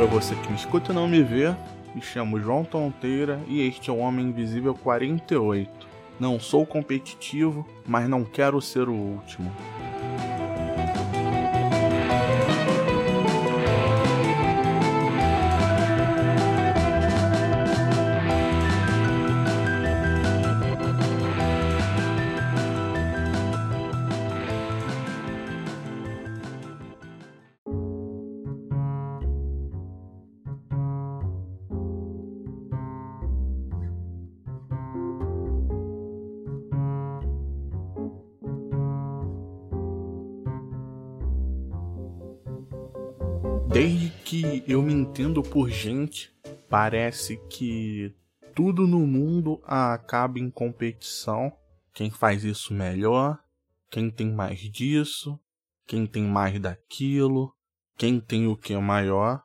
para você que me escuta e não me vê. Me chamo João Tonteira e este é o Homem Invisível 48. Não sou competitivo, mas não quero ser o último. Desde que eu me entendo por gente, parece que tudo no mundo acaba em competição. Quem faz isso melhor, quem tem mais disso, quem tem mais daquilo, quem tem o que maior.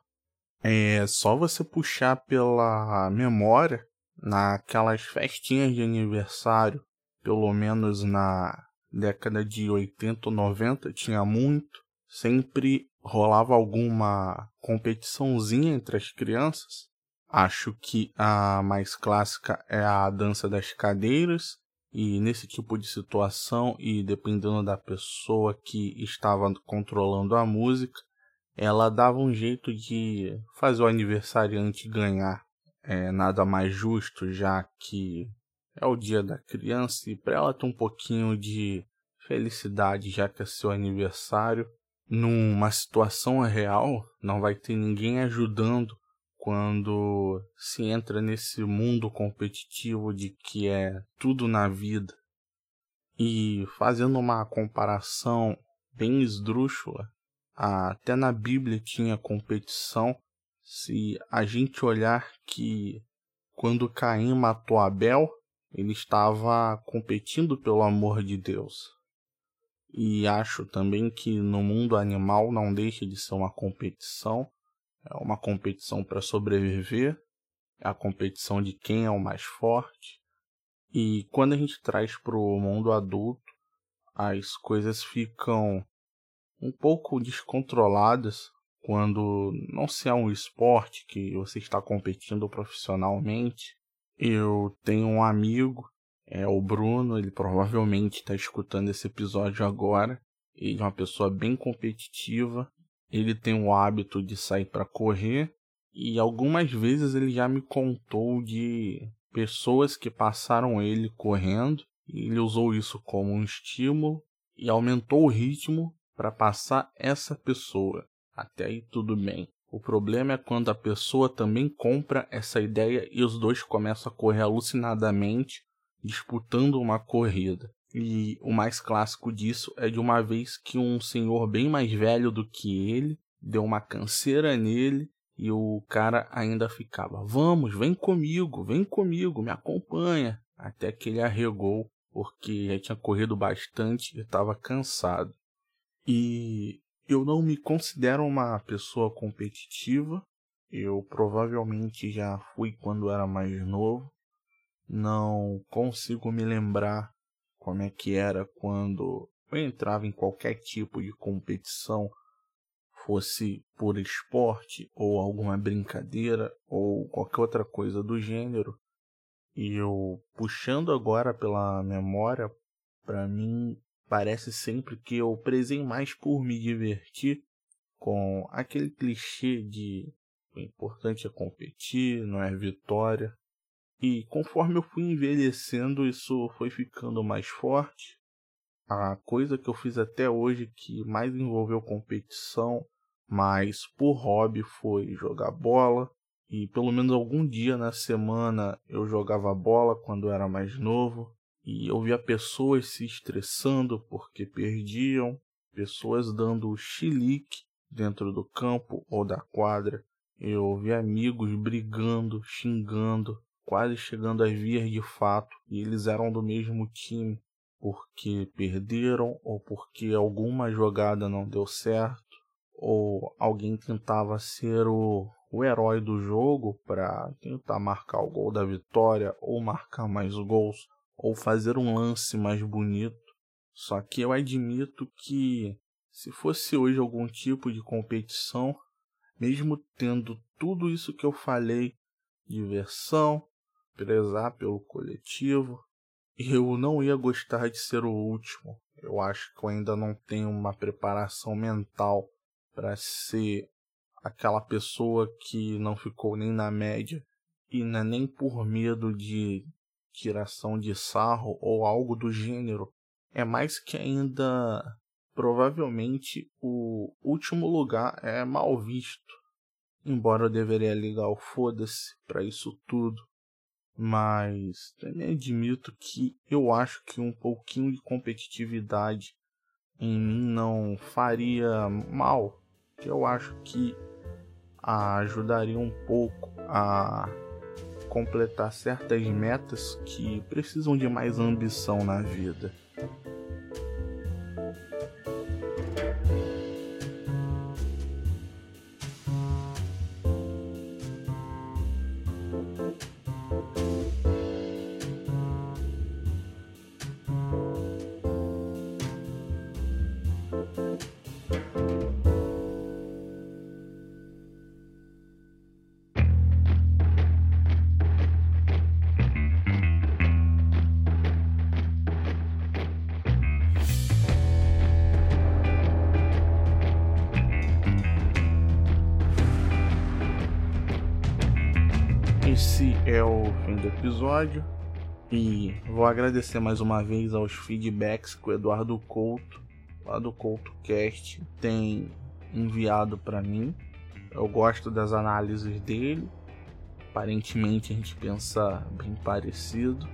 É só você puxar pela memória naquelas festinhas de aniversário, pelo menos na década de 80 ou 90 tinha muito, sempre rolava alguma competiçãozinha entre as crianças. Acho que a mais clássica é a dança das cadeiras, e nesse tipo de situação, e dependendo da pessoa que estava controlando a música, ela dava um jeito de fazer o aniversariante ganhar. É nada mais justo, já que é o dia da criança e para ela ter um pouquinho de felicidade, já que é seu aniversário, numa situação real, não vai ter ninguém ajudando quando se entra nesse mundo competitivo de que é tudo na vida. E fazendo uma comparação bem esdrúxula, até na Bíblia tinha competição. Se a gente olhar que quando Caim matou Abel, ele estava competindo pelo amor de Deus. E acho também que no mundo animal não deixa de ser uma competição. É uma competição para sobreviver. É a competição de quem é o mais forte. E quando a gente traz para o mundo adulto, as coisas ficam um pouco descontroladas quando não se é um esporte que você está competindo profissionalmente. Eu tenho um amigo é o Bruno, ele provavelmente está escutando esse episódio agora. Ele é uma pessoa bem competitiva. Ele tem o hábito de sair para correr e algumas vezes ele já me contou de pessoas que passaram ele correndo e ele usou isso como um estímulo e aumentou o ritmo para passar essa pessoa. Até aí tudo bem. O problema é quando a pessoa também compra essa ideia e os dois começam a correr alucinadamente disputando uma corrida. E o mais clássico disso é de uma vez que um senhor bem mais velho do que ele deu uma canseira nele e o cara ainda ficava: Vamos, vem comigo, vem comigo, me acompanha. Até que ele arregou, porque já tinha corrido bastante e estava cansado. E eu não me considero uma pessoa competitiva. Eu provavelmente já fui quando era mais novo, não consigo me lembrar como é que era quando eu entrava em qualquer tipo de competição, fosse por esporte ou alguma brincadeira ou qualquer outra coisa do gênero. E eu puxando agora pela memória, para mim parece sempre que eu prezei mais por me divertir com aquele clichê de o importante é competir, não é vitória. E conforme eu fui envelhecendo, isso foi ficando mais forte. A coisa que eu fiz até hoje que mais envolveu competição, mas por hobby, foi jogar bola. E pelo menos algum dia na semana eu jogava bola quando era mais novo. E eu via pessoas se estressando porque perdiam, pessoas dando chilique dentro do campo ou da quadra. Eu vi amigos brigando, xingando, quase chegando às vias de fato, e eles eram do mesmo time porque perderam ou porque alguma jogada não deu certo ou alguém tentava ser o, o herói do jogo para tentar marcar o gol da vitória ou marcar mais gols ou fazer um lance mais bonito. Só que eu admito que se fosse hoje algum tipo de competição, mesmo tendo tudo isso que eu falei, diversão, prezar pelo coletivo, eu não ia gostar de ser o último. Eu acho que eu ainda não tenho uma preparação mental para ser aquela pessoa que não ficou nem na média e é nem por medo de tiração de sarro ou algo do gênero. É mais que ainda provavelmente o último lugar é mal visto. Embora eu deveria ligar o foda-se para isso tudo. Mas também admito que eu acho que um pouquinho de competitividade em mim não faria mal. Eu acho que ajudaria um pouco a completar certas metas que precisam de mais ambição na vida. Esse é o fim do episódio. E vou agradecer mais uma vez aos feedbacks que o Eduardo Couto, lá do CoutoCast, tem enviado para mim. Eu gosto das análises dele. Aparentemente a gente pensa bem parecido.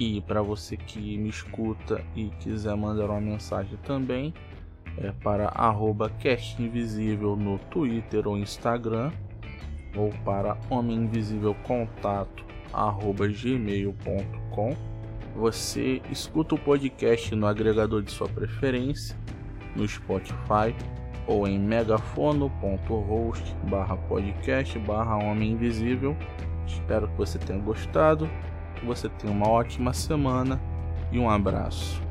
E para você que me escuta e quiser mandar uma mensagem também, é para arroba Invisível no Twitter ou Instagram ou para homeminvisívelcontato@gmail.com. Você escuta o podcast no agregador de sua preferência, no Spotify ou em megafono.host barra podcast barra Homem Invisível. Espero que você tenha gostado, que você tenha uma ótima semana e um abraço.